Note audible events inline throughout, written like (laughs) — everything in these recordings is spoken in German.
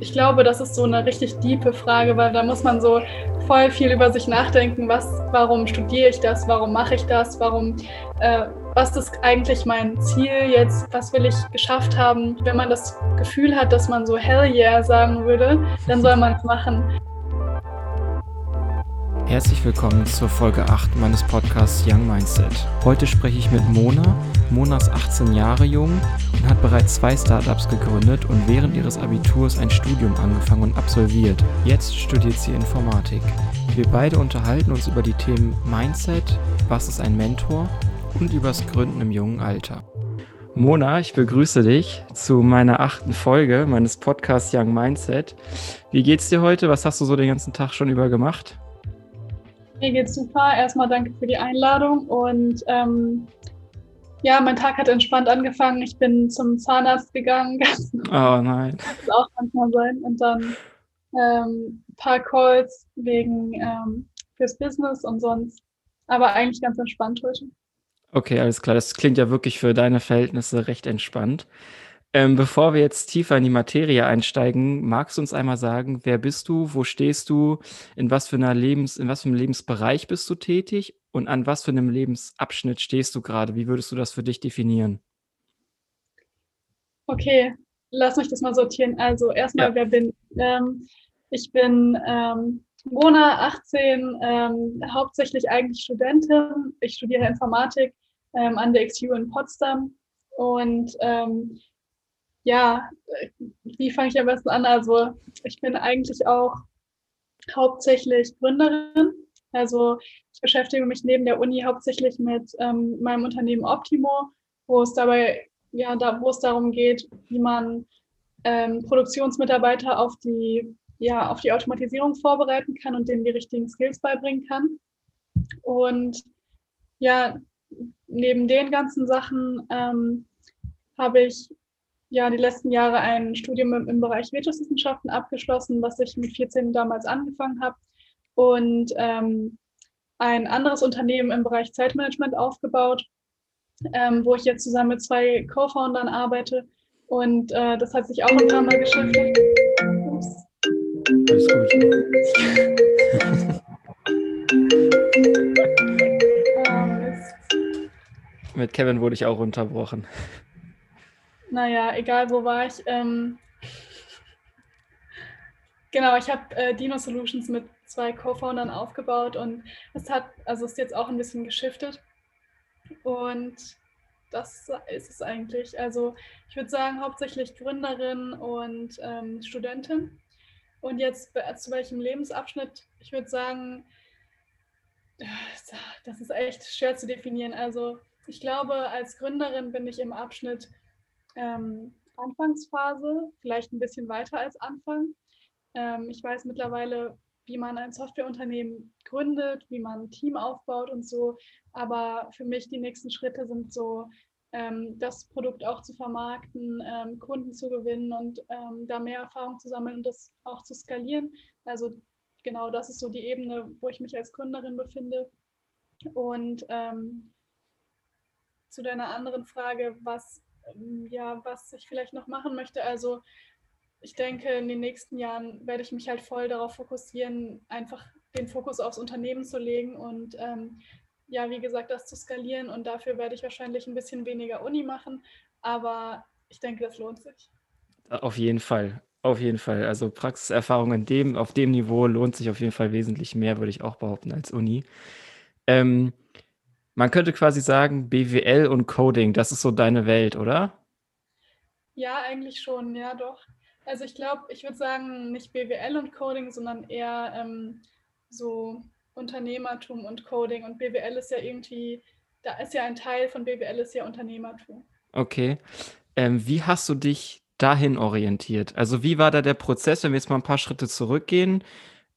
ich glaube, das ist so eine richtig diepe Frage, weil da muss man so voll viel über sich nachdenken, was, warum studiere ich das, warum mache ich das, warum, äh, was ist eigentlich mein Ziel jetzt, was will ich geschafft haben. Wenn man das Gefühl hat, dass man so Hell yeah sagen würde, dann soll man es machen. Herzlich willkommen zur Folge 8 meines Podcasts Young Mindset. Heute spreche ich mit Mona. Mona ist 18 Jahre jung und hat bereits zwei Startups gegründet und während ihres Abiturs ein Studium angefangen und absolviert. Jetzt studiert sie Informatik. Wir beide unterhalten uns über die Themen Mindset, was ist ein Mentor und übers Gründen im jungen Alter. Mona, ich begrüße dich zu meiner achten Folge meines Podcasts Young Mindset. Wie geht's dir heute? Was hast du so den ganzen Tag schon über gemacht? Mir geht's super. Erstmal danke für die Einladung und ähm, ja, mein Tag hat entspannt angefangen. Ich bin zum Zahnarzt gegangen. (laughs) Oh nein. Das auch manchmal sein. Und dann ähm, ein paar Calls wegen ähm, fürs Business und sonst. Aber eigentlich ganz entspannt heute. Okay, alles klar. Das klingt ja wirklich für deine Verhältnisse recht entspannt. Ähm, bevor wir jetzt tiefer in die Materie einsteigen, magst du uns einmal sagen, wer bist du, wo stehst du, in was für einer Lebens, in was für einem Lebensbereich bist du tätig und an was für einem Lebensabschnitt stehst du gerade? Wie würdest du das für dich definieren? Okay, lass mich das mal sortieren. Also erstmal, ja. wer bin ähm, ich? bin ähm, Mona, 18, ähm, hauptsächlich eigentlich Studentin. Ich studiere Informatik ähm, an der XU in Potsdam und ähm, ja, wie fange ich am besten an? Also ich bin eigentlich auch hauptsächlich Gründerin. Also ich beschäftige mich neben der Uni hauptsächlich mit ähm, meinem Unternehmen Optimo, wo es dabei, ja, da, wo es darum geht, wie man ähm, Produktionsmitarbeiter auf die, ja, auf die Automatisierung vorbereiten kann und denen die richtigen Skills beibringen kann. Und ja, neben den ganzen Sachen ähm, habe ich ja die letzten Jahre ein Studium im, im Bereich Wirtschaftswissenschaften abgeschlossen, was ich mit 14 damals angefangen habe und ähm, ein anderes Unternehmen im Bereich Zeitmanagement aufgebaut, ähm, wo ich jetzt zusammen mit zwei Co-Foundern arbeite und äh, das hat sich auch ein paar Mal beschäftigt. Ups. Alles gut. (laughs) Mit Kevin wurde ich auch unterbrochen. Naja, egal wo war ich. Ähm, genau, ich habe äh, Dino Solutions mit zwei Co-Foundern aufgebaut und es hat, also ist jetzt auch ein bisschen geschiftet. Und das ist es eigentlich. Also ich würde sagen, hauptsächlich Gründerin und ähm, Studentin. Und jetzt zu welchem Lebensabschnitt? Ich würde sagen, das ist echt schwer zu definieren. Also ich glaube, als Gründerin bin ich im Abschnitt ähm, Anfangsphase, vielleicht ein bisschen weiter als Anfang. Ähm, ich weiß mittlerweile, wie man ein Softwareunternehmen gründet, wie man ein Team aufbaut und so. Aber für mich die nächsten Schritte sind so, ähm, das Produkt auch zu vermarkten, ähm, Kunden zu gewinnen und ähm, da mehr Erfahrung zu sammeln und das auch zu skalieren. Also genau das ist so die Ebene, wo ich mich als Gründerin befinde. Und ähm, zu deiner anderen Frage, was ja, was ich vielleicht noch machen möchte. Also ich denke, in den nächsten Jahren werde ich mich halt voll darauf fokussieren, einfach den Fokus aufs Unternehmen zu legen und ähm, ja, wie gesagt, das zu skalieren. Und dafür werde ich wahrscheinlich ein bisschen weniger Uni machen. Aber ich denke, das lohnt sich. Auf jeden Fall. Auf jeden Fall. Also Praxiserfahrung in dem, auf dem Niveau lohnt sich auf jeden Fall wesentlich mehr, würde ich auch behaupten, als Uni. Ähm, man könnte quasi sagen, BWL und Coding, das ist so deine Welt, oder? Ja, eigentlich schon, ja, doch. Also ich glaube, ich würde sagen, nicht BWL und Coding, sondern eher ähm, so Unternehmertum und Coding. Und BWL ist ja irgendwie, da ist ja ein Teil von BWL ist ja Unternehmertum. Okay. Ähm, wie hast du dich dahin orientiert? Also wie war da der Prozess, wenn wir jetzt mal ein paar Schritte zurückgehen?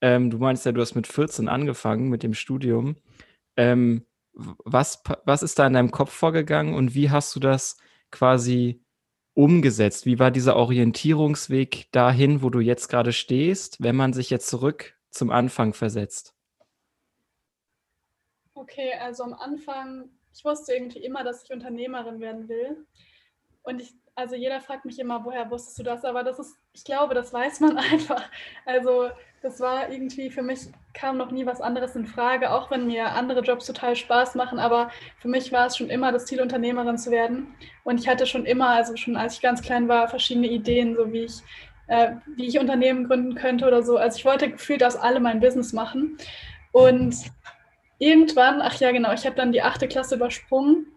Ähm, du meinst ja, du hast mit 14 angefangen mit dem Studium. Ähm, was, was ist da in deinem Kopf vorgegangen und wie hast du das quasi umgesetzt? Wie war dieser Orientierungsweg dahin, wo du jetzt gerade stehst, wenn man sich jetzt zurück zum Anfang versetzt? Okay, also am Anfang, ich wusste irgendwie immer, dass ich Unternehmerin werden will. Und ich, also jeder fragt mich immer, woher wusstest du das? Aber das ist, ich glaube, das weiß man (laughs) einfach. Also das war irgendwie, für mich kam noch nie was anderes in Frage, auch wenn mir andere Jobs total Spaß machen. Aber für mich war es schon immer das Ziel, Unternehmerin zu werden. Und ich hatte schon immer, also schon als ich ganz klein war, verschiedene Ideen, so wie ich, äh, wie ich Unternehmen gründen könnte oder so. Also ich wollte gefühlt aus allem mein Business machen. Und irgendwann, ach ja, genau, ich habe dann die achte Klasse übersprungen.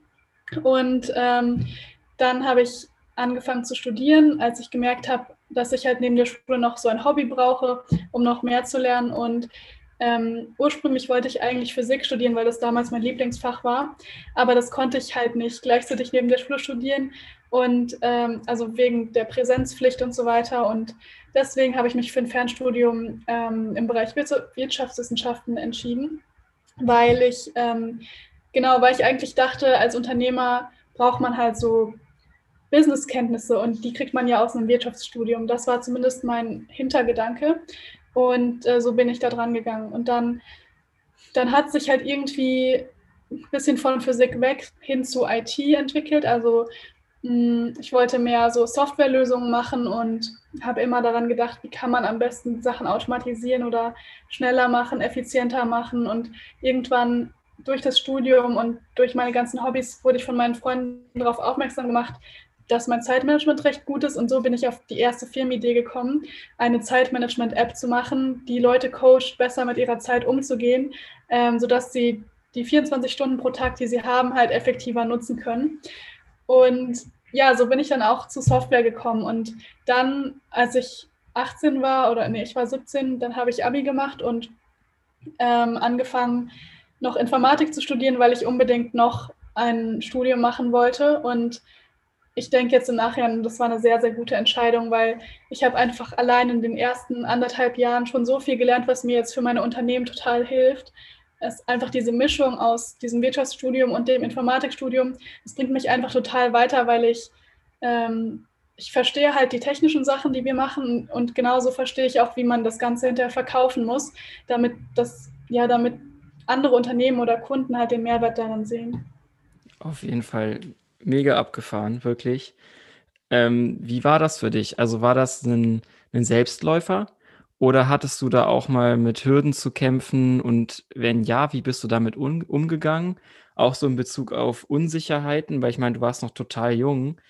Und ähm, dann habe ich angefangen zu studieren, als ich gemerkt habe, dass ich halt neben der Schule noch so ein Hobby brauche, um noch mehr zu lernen. Und ähm, ursprünglich wollte ich eigentlich Physik studieren, weil das damals mein Lieblingsfach war. Aber das konnte ich halt nicht gleichzeitig neben der Schule studieren. Und ähm, also wegen der Präsenzpflicht und so weiter. Und deswegen habe ich mich für ein Fernstudium ähm, im Bereich Wirtschaftswissenschaften entschieden, weil ich ähm, genau, weil ich eigentlich dachte, als Unternehmer braucht man halt so Businesskenntnisse und die kriegt man ja aus einem Wirtschaftsstudium. Das war zumindest mein Hintergedanke und äh, so bin ich da dran gegangen. Und dann, dann hat sich halt irgendwie ein bisschen von Physik weg hin zu IT entwickelt. Also mh, hm, ich wollte mehr so Softwarelösungen machen und habe immer daran gedacht, wie kann man am besten Sachen automatisieren oder schneller machen, effizienter machen. Und irgendwann durch das Studium und durch meine ganzen Hobbys wurde ich von meinen Freunden darauf aufmerksam gemacht, dass mein Zeitmanagement recht gut ist. Und so bin ich auf die erste Firmenidee gekommen, eine Zeitmanagement-App zu machen, die Leute coacht, besser mit ihrer Zeit umzugehen, ähm, sodass sie die 24 Stunden pro Tag, die sie haben, halt effektiver nutzen können. Und ja, so bin ich dann auch zu Software gekommen. Und dann, als ich 18 war, oder nee, ich war 17, dann habe ich Abi gemacht und ähm, angefangen, noch Informatik zu studieren, weil ich unbedingt noch ein Studium machen wollte. Und ich denke jetzt im Nachhinein, das war eine sehr, sehr gute Entscheidung, weil ich habe einfach allein in den ersten anderthalb Jahren schon so viel gelernt, was mir jetzt für meine Unternehmen total hilft. Es ist einfach diese Mischung aus diesem Wirtschaftsstudium und dem Informatikstudium, das bringt mich einfach total weiter, weil ich, ähm, ich verstehe halt die technischen Sachen, die wir machen und genauso verstehe ich auch, wie man das Ganze hinterher verkaufen muss, damit das, ja, damit andere Unternehmen oder Kunden halt den Mehrwert daran sehen. Auf jeden Fall mega abgefahren, wirklich. Ähm, wie war das für dich? Also war das ein, ein Selbstläufer oder hattest du da auch mal mit Hürden zu kämpfen? Und wenn ja, wie bist du damit um, umgegangen? Auch so in Bezug auf Unsicherheiten, weil ich meine, du warst noch total jung.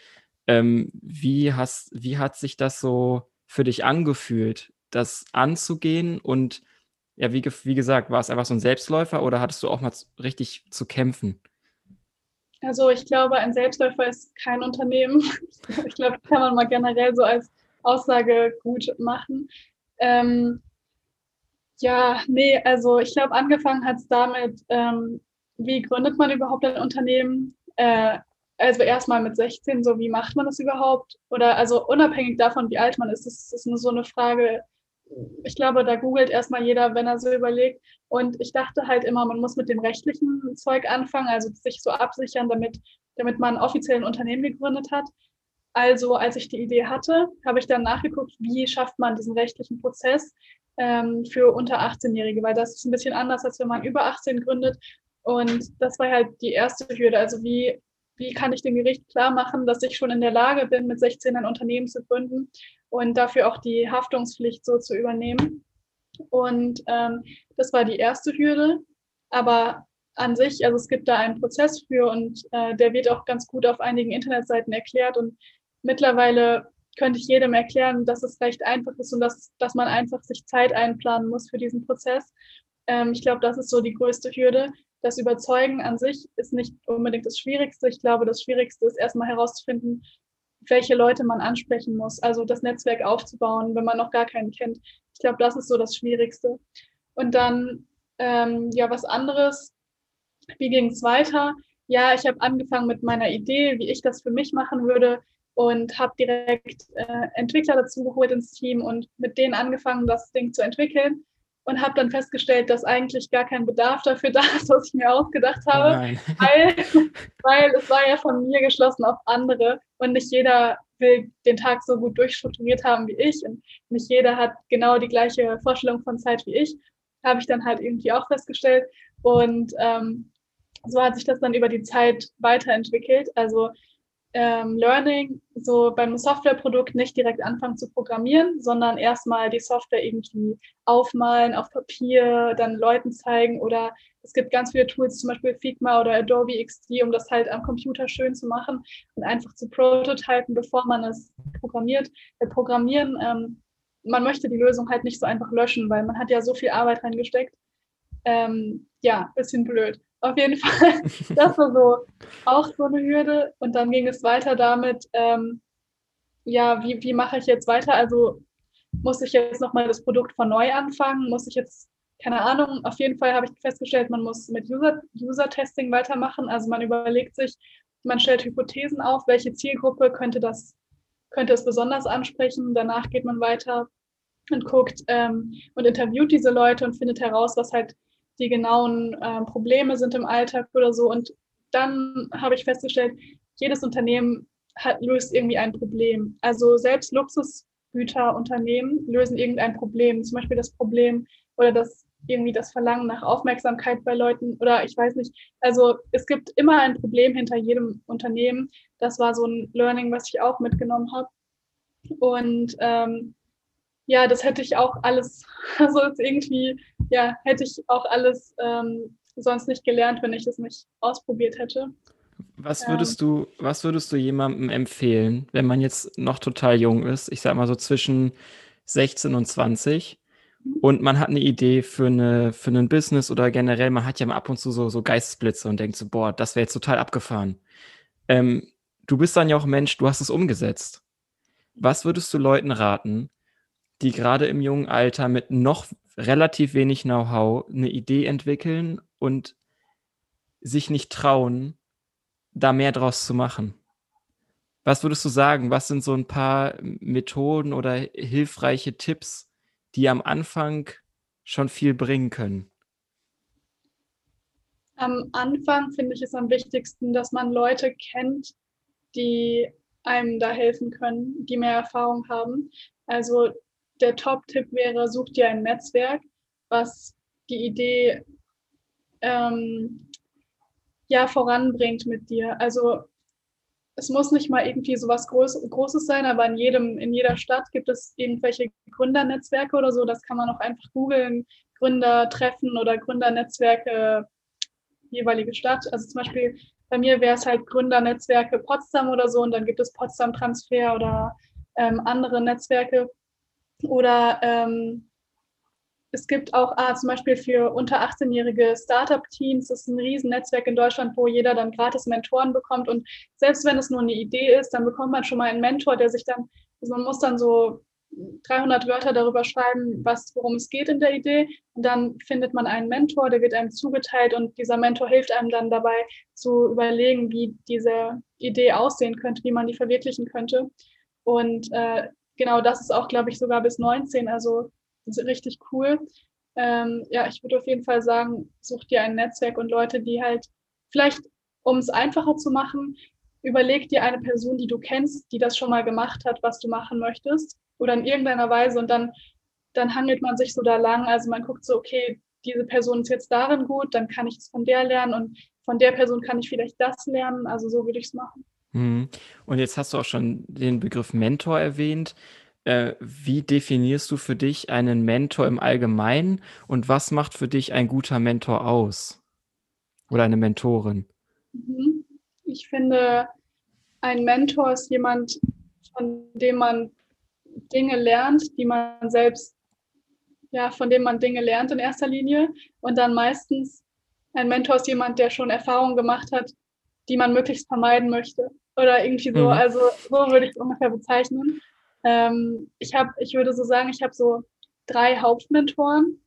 Ähm, wie, hast, wie hat sich das so für dich angefühlt, das anzugehen? Und ja, wie, wie gesagt, war es einfach so ein Selbstläufer oder hattest du auch mal richtig zu kämpfen? Also ich glaube, ein Selbstläufer ist kein Unternehmen. (laughs) Ich glaube, das kann man mal generell so als Aussage gut machen. Ähm, ja, nee, also ich glaube, angefangen hat es damit, ähm, wie gründet man überhaupt ein Unternehmen? Äh, also erstmal mit 16, so wie macht man das überhaupt? Oder also unabhängig davon, wie alt man ist, das ist nur so eine Frage, ich glaube, da googelt erstmal jeder, wenn er so überlegt. Und ich dachte halt immer, man muss mit dem rechtlichen Zeug anfangen, also sich so absichern, damit, damit man offiziell ein Unternehmen gegründet hat. Also als ich die Idee hatte, habe ich dann nachgeguckt, wie schafft man diesen rechtlichen Prozess ähm, für unter 18-Jährige, weil das ist ein bisschen anders, als wenn man über 18 gründet. Und das war halt die erste Hürde. Also wie, wie kann ich dem Gericht klar machen, dass ich schon in der Lage bin, mit 16 ein Unternehmen zu gründen und dafür auch die Haftungspflicht so zu übernehmen. Und ähm, das war die erste Hürde. Aber an sich, also es gibt da einen Prozess für und äh, der wird auch ganz gut auf einigen Internetseiten erklärt. Und mittlerweile könnte ich jedem erklären, dass es recht einfach ist und dass, dass man einfach sich Zeit einplanen muss für diesen Prozess. Ähm, ich glaube, das ist so die größte Hürde. Das Überzeugen an sich ist nicht unbedingt das Schwierigste. Ich glaube, das Schwierigste ist erstmal herauszufinden, welche Leute man ansprechen muss. Also das Netzwerk aufzubauen, wenn man noch gar keinen kennt. Ich glaube, das ist so das Schwierigste. Und dann, ähm, ja, was anderes. Wie ging es weiter? Ja, ich habe angefangen mit meiner Idee, wie ich das für mich machen würde und habe direkt äh, Entwickler dazu geholt ins Team und mit denen angefangen, das Ding zu entwickeln und habe dann festgestellt, dass eigentlich gar kein Bedarf dafür da ist, (laughs) was ich mir ausgedacht habe, oh (laughs) weil, weil es war ja von mir geschlossen auf andere und nicht jeder will den Tag so gut durchstrukturiert haben wie ich und nicht jeder hat genau die gleiche Vorstellung von Zeit wie ich, habe ich dann halt irgendwie auch festgestellt und ähm, so hat sich das dann über die Zeit weiterentwickelt. Also ähm, Learning, so beim Softwareprodukt nicht direkt anfangen zu programmieren, sondern erstmal die Software irgendwie aufmalen auf Papier, dann Leuten zeigen oder es gibt ganz viele Tools, zum Beispiel Figma oder Adobe XD, um das halt am Computer schön zu machen und einfach zu prototypen, bevor man es programmiert. Bei Programmieren, ähm, man möchte die Lösung halt nicht so einfach löschen, weil man hat ja so viel Arbeit reingesteckt. Ähm, ja, bisschen blöd. Auf jeden Fall, (laughs) das war so auch so eine Hürde. Und dann ging es weiter damit, ähm, ja, wie, wie mache ich jetzt weiter? Also muss ich jetzt nochmal das Produkt von neu anfangen? Muss ich jetzt, keine Ahnung, auf jeden Fall habe ich festgestellt, man muss mit User-Testing User weitermachen. Also man überlegt sich, man stellt Hypothesen auf, welche Zielgruppe könnte das, könnte es besonders ansprechen. Danach geht man weiter und guckt ähm, und interviewt diese Leute und findet heraus, was halt die genauen äh, Probleme sind im Alltag oder so. Und dann habe ich festgestellt, jedes Unternehmen hat, löst irgendwie ein Problem. Also selbst Luxusgüterunternehmen lösen irgendein Problem. Zum Beispiel das Problem oder das irgendwie das Verlangen nach Aufmerksamkeit bei Leuten oder ich weiß nicht. Also es gibt immer ein Problem hinter jedem Unternehmen. Das war so ein Learning, was ich auch mitgenommen habe. Und ähm, ja, das hätte ich auch alles, (laughs) also irgendwie, ja, hätte ich auch alles ähm, sonst nicht gelernt, wenn ich das nicht ausprobiert hätte. Was würdest du, was würdest du jemandem empfehlen, wenn man jetzt noch total jung ist? Ich sag mal so zwischen 16 und 20 mhm. und man hat eine Idee für eine, für ein Business oder generell, man hat ja mal ab und zu so, so Geistesblitze und denkt so, boah, das wäre jetzt total abgefahren. Ähm, du bist dann ja auch Mensch, du hast es umgesetzt. Was würdest du Leuten raten, die gerade im jungen Alter mit noch relativ wenig Know-how eine Idee entwickeln und sich nicht trauen, da mehr draus zu machen. Was würdest du sagen? Was sind so ein paar Methoden oder hilfreiche Tipps, die am Anfang schon viel bringen können? Am Anfang finde ich es am wichtigsten, dass man Leute kennt, die einem da helfen können, die mehr Erfahrung haben. Also der Top-Tipp wäre, such dir ein Netzwerk, was die Idee ähm, ja voranbringt mit dir. Also es muss nicht mal irgendwie so was Groß Großes sein, aber in jedem, in jeder Stadt gibt es irgendwelche Gründernetzwerke oder so. Das kann man auch einfach googeln, Gründertreffen oder Gründernetzwerke jeweilige Stadt. Also zum Beispiel bei mir wäre es halt Gründernetzwerke Potsdam oder so und dann gibt es Potsdam Transfer oder ähm, andere Netzwerke. Oder ähm, es gibt auch ah, zum Beispiel für unter 18-jährige Startup-Teams, das ist ein Riesennetzwerk in Deutschland, wo jeder dann gratis Mentoren bekommt. Und selbst wenn es nur eine Idee ist, dann bekommt man schon mal einen Mentor, der sich dann, also man muss dann so 300 Wörter darüber schreiben, was, worum es geht in der Idee. Und dann findet man einen Mentor, der wird einem zugeteilt und dieser Mentor hilft einem dann dabei zu überlegen, wie diese Idee aussehen könnte, wie man die verwirklichen könnte. Und äh, genau das ist auch, glaube ich, sogar bis 19, also richtig cool. Ähm, ja, ich würde auf jeden Fall sagen, such dir ein Netzwerk und Leute, die halt vielleicht, um es einfacher zu machen, überleg dir eine Person, die du kennst, die das schon mal gemacht hat, was du machen möchtest oder in irgendeiner Weise und dann, dann hangelt man sich so da lang. Also man guckt so, okay, diese Person ist jetzt darin gut, dann kann ich es von der lernen und von der Person kann ich vielleicht das lernen. Also so würde ich es machen. Mhm. Und jetzt hast du auch schon den Begriff Mentor erwähnt. Äh, wie definierst du für dich einen Mentor im Allgemeinen und was macht für dich ein guter Mentor aus? Oder eine Mentorin? Mhm. Ich finde, ein Mentor ist jemand, von dem man Dinge lernt, die man selbst, ja, von dem man Dinge lernt in erster Linie. Und dann meistens ein Mentor ist jemand, der schon Erfahrungen gemacht hat, die man möglichst vermeiden möchte. Oder irgendwie so, mhm. also so würde ich es ungefähr bezeichnen. Ähm, ich habe, ich würde so sagen, ich habe so drei Hauptmentoren.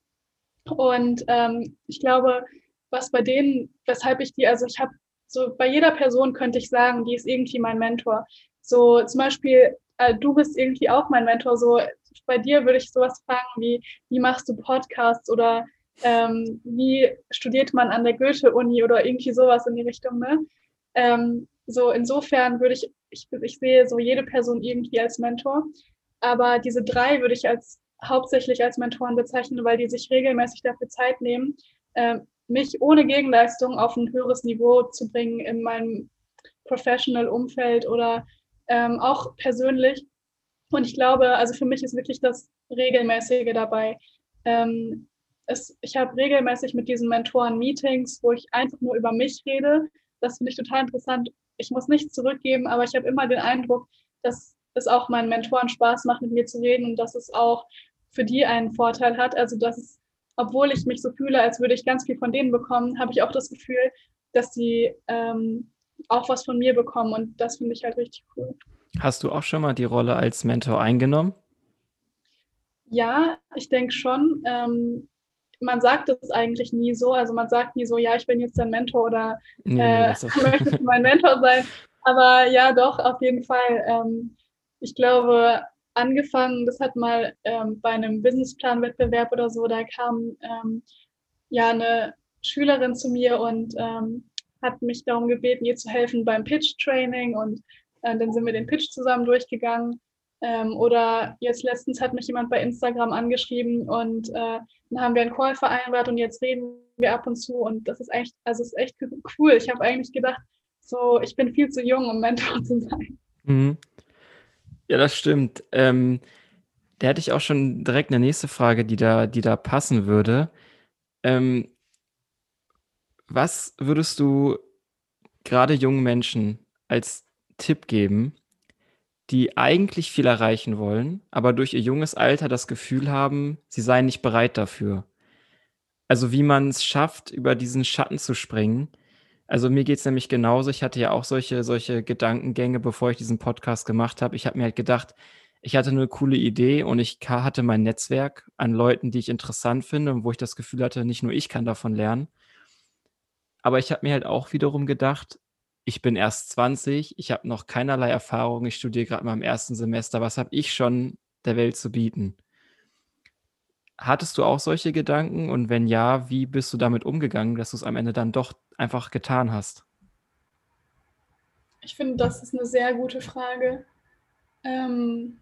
Und ähm, ich glaube, was bei denen, weshalb ich die, also ich habe so bei jeder Person könnte ich sagen, die ist irgendwie mein Mentor. So zum Beispiel, äh, du bist irgendwie auch mein Mentor. So bei dir würde ich sowas fragen wie, wie machst du Podcasts oder ähm, wie studiert man an der Goethe-Uni oder irgendwie sowas in die Richtung, ne? Ähm, so insofern würde ich, ich, ich sehe so jede Person irgendwie als Mentor, aber diese drei würde ich als hauptsächlich als Mentoren bezeichnen, weil die sich regelmäßig dafür Zeit nehmen, äh, mich ohne Gegenleistung auf ein höheres Niveau zu bringen in meinem Professional-Umfeld oder ähm, auch persönlich. Und ich glaube, also für mich ist wirklich das Regelmäßige dabei. Ähm, es, ich habe regelmäßig mit diesen Mentoren Meetings, wo ich einfach nur über mich rede. Das finde ich total interessant. Ich muss nichts zurückgeben, aber ich habe immer den Eindruck, dass es auch meinen Mentoren Spaß macht, mit mir zu reden und dass es auch für die einen Vorteil hat. Also dass es, obwohl ich mich so fühle, als würde ich ganz viel von denen bekommen, habe ich auch das Gefühl, dass sie ähm, auch was von mir bekommen und das finde ich halt richtig cool. Hast du auch schon mal die Rolle als Mentor eingenommen? Ja, ich denke schon. Ähm, man sagt es eigentlich nie so. Also man sagt nie so, ja, ich bin jetzt dein Mentor oder nee, äh, (laughs) möchtest (laughs) du mein Mentor sein. Aber ja, doch, auf jeden Fall. Ähm, ich glaube, angefangen, das hat mal ähm, bei einem Businessplan-Wettbewerb oder so, da kam ähm, ja eine Schülerin zu mir und ähm, hat mich darum gebeten, ihr zu helfen beim Pitch-Training und äh, dann sind wir den Pitch zusammen durchgegangen. Ähm, oder jetzt letztens hat mich jemand bei Instagram angeschrieben und äh, dann haben wir einen Call vereinbart und jetzt reden wir ab und zu und das ist echt, also ist echt cool. Ich habe eigentlich gedacht, so ich bin viel zu jung, um Mentor zu sein. Mhm. Ja, das stimmt. Ähm, da hätte ich auch schon direkt eine nächste Frage, die da, die da passen würde. Ähm, was würdest du gerade jungen Menschen als Tipp geben, die eigentlich viel erreichen wollen, aber durch ihr junges Alter das Gefühl haben, sie seien nicht bereit dafür? Also wie man es schafft, über diesen Schatten zu springen. Also mir geht es nämlich genauso. Ich hatte ja auch solche, solche Gedankengänge, bevor ich diesen Podcast gemacht habe. Ich habe mir halt gedacht, ich hatte eine coole Idee und ich hatte mein Netzwerk an Leuten, die ich interessant finde und wo ich das Gefühl hatte, nicht nur ich kann davon lernen. Aber ich habe mir halt auch wiederum gedacht, ich bin erst 20, ich habe noch keinerlei Erfahrung, ich studiere gerade mal im ersten Semester. Was habe ich schon der Welt zu bieten? Hattest du auch solche Gedanken? Und wenn ja, wie bist du damit umgegangen, dass du es am Ende dann doch einfach getan hast? Ich finde, das ist eine sehr gute Frage. Ähm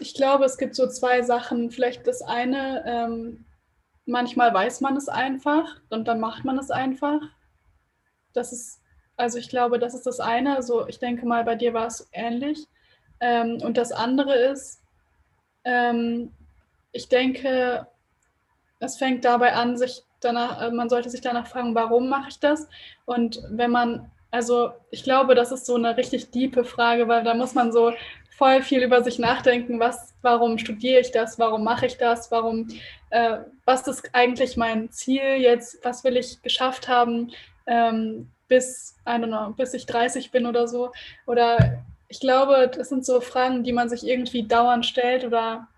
ich glaube, es gibt so zwei Sachen. Vielleicht das eine, ähm, manchmal weiß man es einfach und dann macht man es einfach. Das ist, also ich glaube, das ist das eine. Also ich denke mal, bei dir war es ähnlich. Ähm, und das andere ist, ähm, ich denke, es fängt dabei an, sich danach, äh, man sollte sich danach fragen, warum mache ich das? Und wenn man, also ich glaube, das ist so eine richtig diepe Frage, weil da muss man so voll viel über sich nachdenken, was, warum studiere ich das, warum mache ich das, warum, äh, was ist eigentlich mein Ziel jetzt, was will ich geschafft haben, ähm, bis, I don't know, bis ich 30 bin oder so. Oder ich glaube, das sind so Fragen, die man sich irgendwie dauernd stellt oder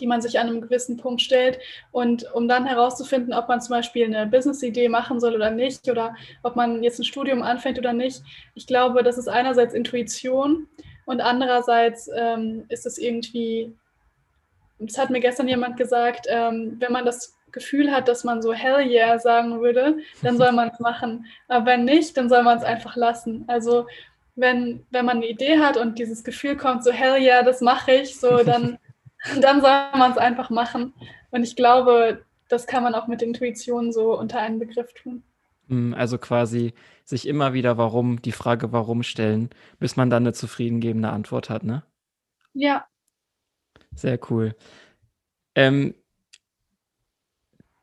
die man sich an einem gewissen Punkt stellt. Und um dann herauszufinden, ob man zum Beispiel eine Business-Idee machen soll oder nicht, oder ob man jetzt ein Studium anfängt oder nicht, ich glaube, das ist einerseits Intuition und andererseits ähm, ist es irgendwie, das hat mir gestern jemand gesagt, ähm, wenn man das Gefühl hat, dass man so Hell yeah sagen würde, dann soll man es (laughs) machen. Aber wenn nicht, dann soll man es einfach lassen. Also wenn, wenn man eine Idee hat und dieses Gefühl kommt, so Hell yeah, das mache ich, so dann, (laughs) dann soll man es einfach machen. Und ich glaube, das kann man auch mit Intuition so unter einen Begriff tun. Hm, also quasi sich immer wieder warum, die Frage warum stellen, bis man dann eine zufriedengebende Antwort hat, ne? Ja. Sehr cool. Ähm,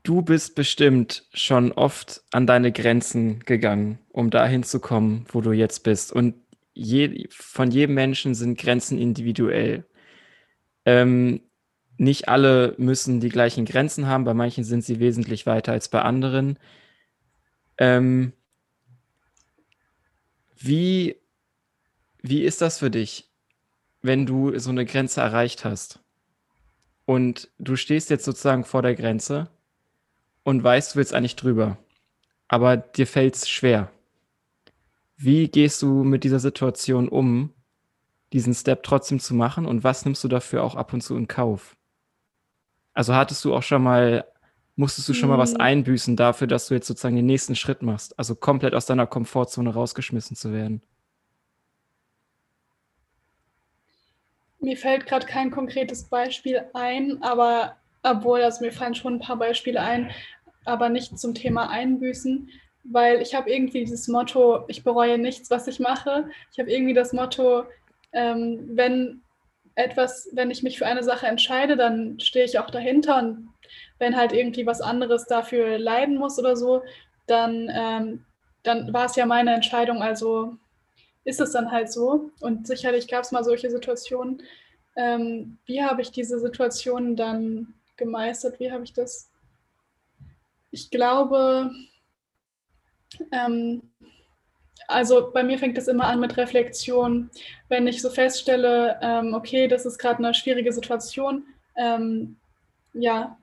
du bist bestimmt schon oft an deine Grenzen gegangen, um dahin zu kommen, wo du jetzt bist. Und je, von jedem Menschen sind Grenzen individuell. Ähm, nicht alle müssen die gleichen Grenzen haben, bei manchen sind sie wesentlich weiter als bei anderen. Ähm, wie, wie ist das für dich, wenn du so eine Grenze erreicht hast? Und du stehst jetzt sozusagen vor der Grenze und weißt, du willst eigentlich drüber. Aber dir fällt es schwer. Wie gehst du mit dieser Situation um, diesen Step trotzdem zu machen und was nimmst du dafür auch ab und zu in Kauf? Also hattest du auch schon mal, musstest du schon mal was hm. einbüßen dafür, dass du jetzt sozusagen den nächsten Schritt machst, also komplett aus deiner Komfortzone rausgeschmissen zu werden? Mir fällt gerade kein konkretes Beispiel ein, aber obwohl, also mir fallen schon ein paar Beispiele ein, aber nicht zum Thema Einbüßen. weil ich habe irgendwie dieses Motto, ich bereue nichts, was ich mache. Ich habe irgendwie das Motto, ähm, wenn etwas, wenn ich mich für eine Sache entscheide, dann stehe ich auch dahinter und wenn halt irgendwie was anderes dafür leiden muss oder so, dann, ähm, dann war es ja meine Entscheidung, also ist es dann halt so. Und sicherlich gab es mal solche Situationen. Ähm, wie habe ich diese Situation dann gemeistert? Wie habe ich das? Ich glaube, ähm, also bei mir fängt es immer an mit Reflexion. Wenn ich so feststelle, ähm, okay, das ist gerade eine schwierige Situation, ähm, ja,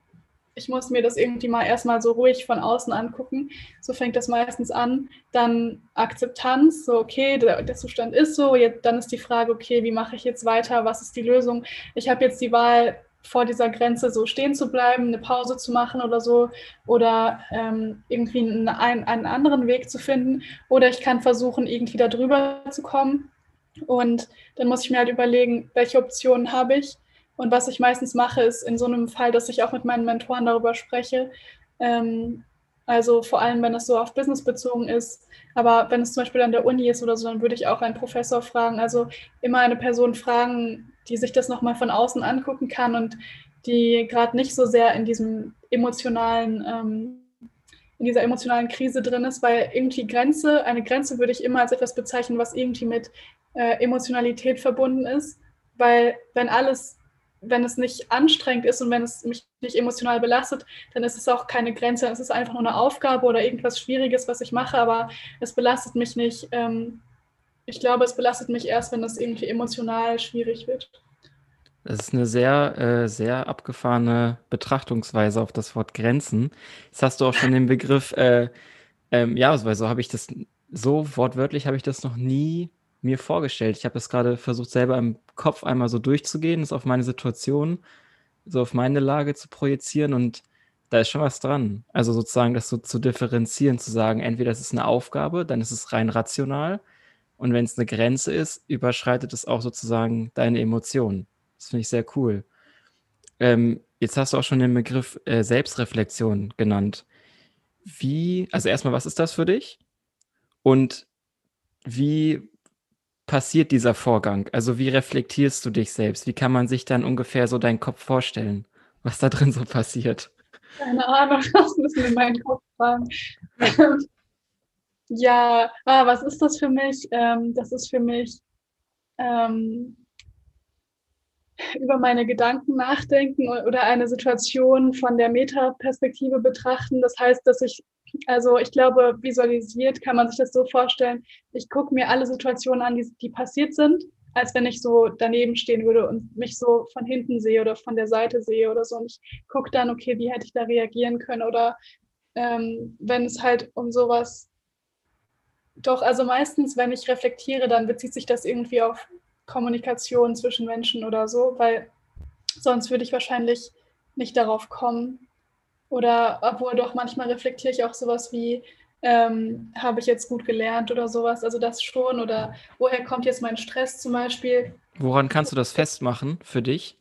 ich muss mir das irgendwie mal erstmal so ruhig von außen angucken. So fängt das meistens an. Dann Akzeptanz, so okay, der, der Zustand ist so. Jetzt, dann ist die Frage, okay, wie mache ich jetzt weiter? Was ist die Lösung? Ich habe jetzt die Wahl, vor dieser Grenze so stehen zu bleiben, eine Pause zu machen oder so oder ähm, irgendwie einen, einen anderen Weg zu finden oder ich kann versuchen, irgendwie da drüber zu kommen und dann muss ich mir halt überlegen, welche Optionen habe ich und was ich meistens mache, ist in so einem Fall, dass ich auch mit meinen Mentoren darüber spreche, ähm, also vor allem, wenn es so auf Business bezogen ist. Aber wenn es zum Beispiel an der Uni ist oder so, dann würde ich auch einen Professor fragen. Also immer eine Person fragen, die sich das nochmal von außen angucken kann und die gerade nicht so sehr in diesem emotionalen, ähm, in dieser emotionalen Krise drin ist, weil irgendwie Grenze, eine Grenze würde ich immer als etwas bezeichnen, was irgendwie mit äh, Emotionalität verbunden ist. Weil wenn alles wenn es nicht anstrengend ist und wenn es mich nicht emotional belastet, dann ist es auch keine Grenze. Es ist einfach nur eine Aufgabe oder irgendwas Schwieriges, was ich mache, aber es belastet mich nicht. Ähm, ich glaube, es belastet mich erst, wenn es irgendwie emotional schwierig wird. Das ist eine sehr, äh, sehr abgefahrene Betrachtungsweise auf das Wort Grenzen. Jetzt hast du auch schon den Begriff, äh, ähm, ja, weil so habe ich das, so wortwörtlich habe ich das noch nie mir vorgestellt. Ich habe es gerade versucht, selber im Kopf einmal so durchzugehen, es auf meine Situation, so auf meine Lage zu projizieren und da ist schon was dran. Also sozusagen das so zu differenzieren, zu sagen, entweder es ist eine Aufgabe, dann ist es rein rational und wenn es eine Grenze ist, überschreitet es auch sozusagen deine Emotionen. Das finde ich sehr cool. Ähm, jetzt hast du auch schon den Begriff äh, Selbstreflexion genannt. Wie, also erstmal, was ist das für dich? Und wie passiert dieser Vorgang? Also wie reflektierst du dich selbst? Wie kann man sich dann ungefähr so deinen Kopf vorstellen, was da drin so passiert? Keine Ahnung, (laughs) das müssen wir in meinen Kopf fragen. Ja, ah, was ist das für mich? Ähm, das ist für mich ähm, (laughs) über meine Gedanken nachdenken oder eine Situation von der Metaperspektive betrachten. Das heißt, dass ich also ich glaube, visualisiert kann man sich das so vorstellen. Ich gucke mir alle Situationen an, die, die passiert sind, als wenn ich so daneben stehen würde und mich so von hinten sehe oder von der Seite sehe oder so. Und ich gucke dann, okay, wie hätte ich da reagieren können? Oder ähm, wenn es halt um sowas doch, also meistens, wenn ich reflektiere, dann bezieht sich das irgendwie auf Kommunikation zwischen Menschen oder so, weil sonst würde ich wahrscheinlich nicht darauf kommen. Oder obwohl doch manchmal reflektiere ich auch sowas wie, ähm, habe ich jetzt gut gelernt oder sowas, also das schon. Oder woher kommt jetzt mein Stress zum Beispiel? Woran kannst du das festmachen für dich?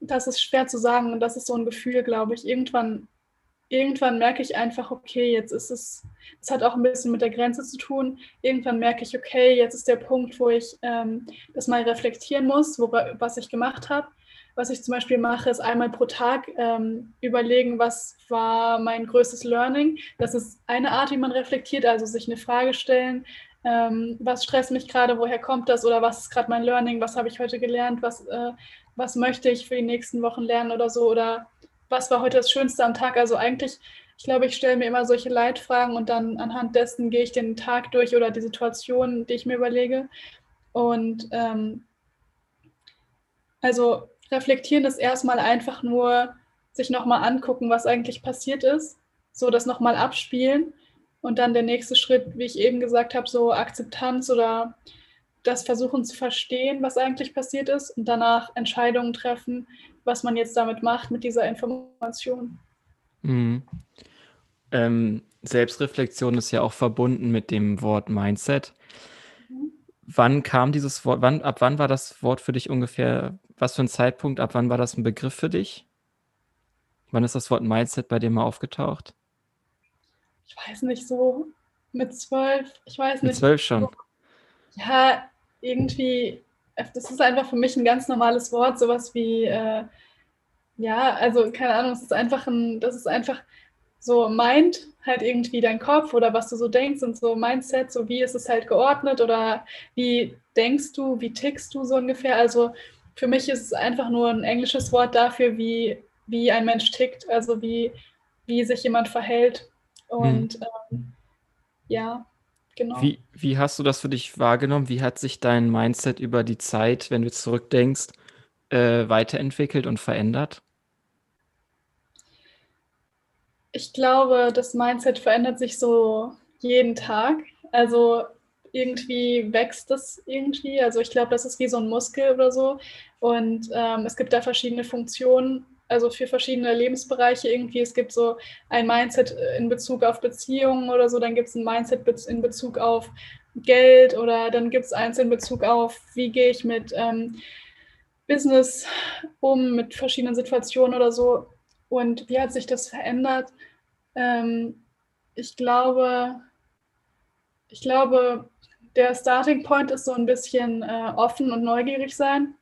Das ist schwer zu sagen und das ist so ein Gefühl, glaube ich. Irgendwann, irgendwann merke ich einfach, okay, jetzt ist es, es hat auch ein bisschen mit der Grenze zu tun. Irgendwann merke ich, okay, jetzt ist der Punkt, wo ich ähm, das mal reflektieren muss, wo, was ich gemacht habe was ich zum Beispiel mache, ist einmal pro Tag ähm, überlegen, was war mein größtes Learning. Das ist eine Art, wie man reflektiert, also sich eine Frage stellen, ähm, was stresst mich gerade, woher kommt das oder was ist gerade mein Learning, was habe ich heute gelernt, was, äh, was möchte ich für die nächsten Wochen lernen oder so oder was war heute das Schönste am Tag. Also eigentlich, ich glaube, ich stelle mir immer solche Leitfragen und dann anhand dessen gehe ich den Tag durch oder die Situation, die ich mir überlege. Und ähm, also reflektieren ist erstmal einfach nur sich nochmal angucken, was eigentlich passiert ist, so das nochmal abspielen und dann der nächste Schritt, wie ich eben gesagt habe, so Akzeptanz oder das Versuchen zu verstehen, was eigentlich passiert ist und danach Entscheidungen treffen, was man jetzt damit macht mit dieser Information. Mhm. Ähm, Selbstreflexion ist ja auch verbunden mit dem Wort Mindset. Mhm. Wann kam dieses Wort, wann, ab wann war das Wort für dich ungefähr was für ein Zeitpunkt, ab wann war das ein Begriff für dich? Wann ist das Wort Mindset bei dir mal aufgetaucht? ich weiß nicht, so mit zwölf, ich weiß nicht. Mit zwölf schon. Ja, irgendwie, das ist einfach für mich ein ganz normales Wort, sowas wie, äh, ja, also keine Ahnung, es ist einfach ein, das ist einfach so Mind, halt irgendwie dein Kopf oder was du so denkst und so Mindset, so wie ist es halt geordnet oder wie denkst du, wie tickst du so ungefähr. Also für mich ist es einfach nur ein englisches Wort dafür, wie, wie ein Mensch tickt, also wie, wie sich jemand verhält. Und hm. ähm, ja, genau. Wie, wie hast du das für dich wahrgenommen? Wie hat sich dein Mindset über die Zeit, wenn du zurückdenkst, äh, weiterentwickelt und verändert? Ich glaube, das Mindset verändert sich so jeden Tag. Also irgendwie wächst das irgendwie. Also ich glaube, das ist wie so ein Muskel oder so. Und ähm, es gibt da verschiedene Funktionen, also für verschiedene Lebensbereiche irgendwie. Es gibt so ein Mindset in Bezug auf Beziehungen oder so, dann gibt es ein Mindset in Bezug auf Geld oder dann gibt es eins in Bezug auf, wie gehe ich mit ähm, Business um, mit verschiedenen Situationen oder so. Und wie hat sich das verändert? Ähm, ich glaube, ich glaube, der Starting Point ist so ein bisschen äh, offen und neugierig sein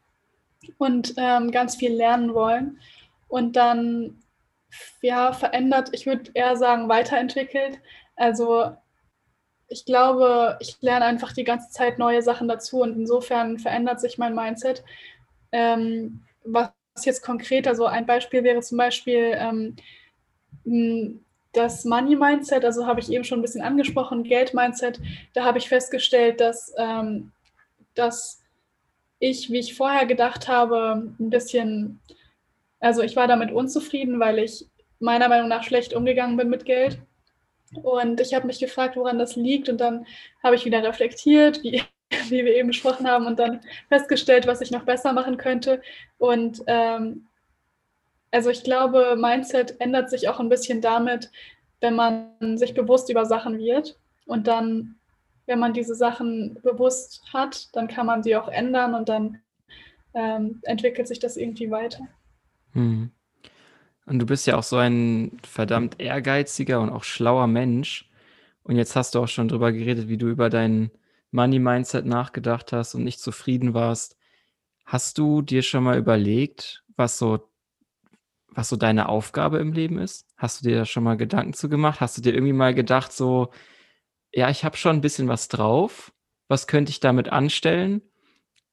und ähm, ganz viel lernen wollen. Und dann, ja, verändert, ich würde eher sagen, weiterentwickelt. Also ich glaube, ich lerne einfach die ganze Zeit neue Sachen dazu und insofern verändert sich mein Mindset. Ähm, was jetzt konkret, also ein Beispiel wäre zum Beispiel ähm, das Money Mindset, also habe ich eben schon ein bisschen angesprochen, Geld Mindset, da habe ich festgestellt, dass, ähm, dass ich, wie ich vorher gedacht habe, ein bisschen, also ich war damit unzufrieden, weil ich meiner Meinung nach schlecht umgegangen bin mit Geld. Und ich habe mich gefragt, woran das liegt. Und dann habe ich wieder reflektiert, wie (laughs) wie wir eben besprochen haben, und dann festgestellt, was ich noch besser machen könnte. Und ähm, also ich glaube, Mindset ändert sich auch ein bisschen damit, wenn man sich bewusst über Sachen wird und dann, wenn man diese Sachen bewusst hat, dann kann man sie auch ändern und dann ähm, entwickelt sich das irgendwie weiter. Hm. Und du bist ja auch so ein verdammt ehrgeiziger und auch schlauer Mensch. Und jetzt hast du auch schon drüber geredet, wie du über deinen Money-Mindset nachgedacht hast und nicht zufrieden warst, hast du dir schon mal überlegt, was so, was so deine Aufgabe im Leben ist? Hast du dir da schon mal Gedanken zu gemacht? Hast du dir irgendwie mal gedacht, so, ja, ich habe schon ein bisschen was drauf. Was könnte ich damit anstellen?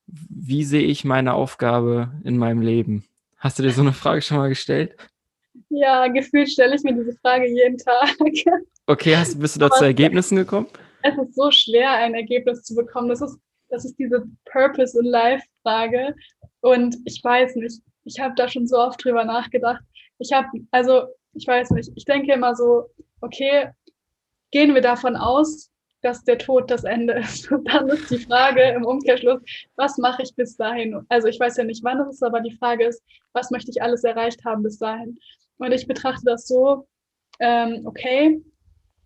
Wie sehe ich meine Aufgabe in meinem Leben? Hast du dir so eine Frage schon mal gestellt? Ja, gefühlt stelle ich mir diese Frage jeden Tag. Okay, hast, bist du da zu Ergebnissen gekommen? es ist so schwer, ein Ergebnis zu bekommen. Das ist, das ist diese Purpose in Life-Frage. Und ich weiß nicht, ich habe da schon so oft drüber nachgedacht. Ich habe, also, ich weiß nicht, ich denke immer so, okay, gehen wir davon aus, dass der Tod das Ende ist. (laughs) Und dann ist die Frage im Umkehrschluss, was mache ich bis dahin? Also ich weiß ja nicht, wann es ist, aber die Frage ist, was möchte ich alles erreicht haben bis dahin? Und ich betrachte das so, ähm, okay,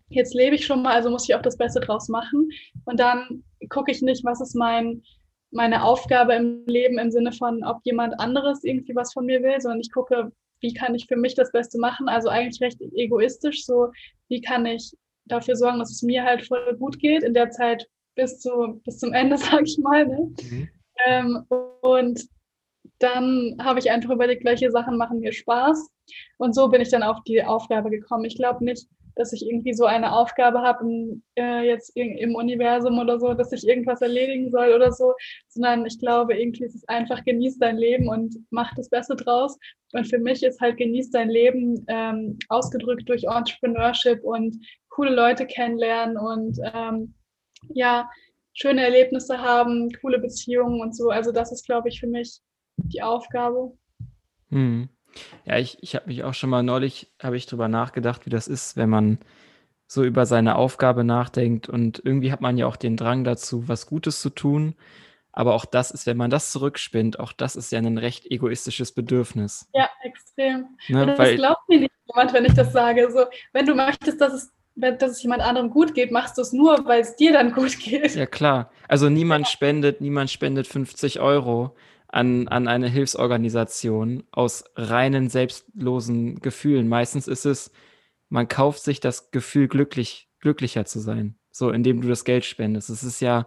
jetzt lebe ich schon mal, also muss ich auch das Beste draus machen. Und dann gucke ich nicht, was ist mein, meine Aufgabe im Leben im Sinne von, ob jemand anderes irgendwie was von mir will, sondern ich gucke, wie kann ich für mich das Beste machen. Also eigentlich recht egoistisch, so wie kann ich dafür sorgen, dass es mir halt voll gut geht in der Zeit bis, zu, bis zum Ende, (laughs) sag ich mal. Ne? Mhm. Ähm, und dann habe ich einfach überlegt, welche Sachen machen mir Spaß. Und so bin ich dann auf die Aufgabe gekommen. Ich glaube nicht, dass ich irgendwie so eine Aufgabe habe äh, jetzt im Universum oder so, dass ich irgendwas erledigen soll oder so, sondern ich glaube, irgendwie ist es einfach, genieß dein Leben und mach das Beste draus. Und für mich ist halt, genieß dein Leben ähm, ausgedrückt durch Entrepreneurship und coole Leute kennenlernen und ähm, ja, schöne Erlebnisse haben, coole Beziehungen und so. Also das ist, glaube ich, für mich die Aufgabe. Hm. Ja, ich, ich habe mich auch schon mal neulich, habe ich drüber nachgedacht, wie das ist, wenn man so über seine Aufgabe nachdenkt und irgendwie hat man ja auch den Drang dazu, was Gutes zu tun. Aber auch das ist, wenn man das zurückspinnt, auch das ist ja ein recht egoistisches Bedürfnis. Ja, extrem. Ne, das weil, glaubt mir nicht jemand, wenn ich das sage. So, wenn du möchtest, dass es, dass es jemand anderem gut geht, machst du es nur, weil es dir dann gut geht. Ja, klar. Also niemand spendet, niemand spendet 50 Euro an, an eine Hilfsorganisation aus reinen selbstlosen Gefühlen. Meistens ist es, man kauft sich das Gefühl, glücklich, glücklicher zu sein. So, indem du das Geld spendest. Es ist ja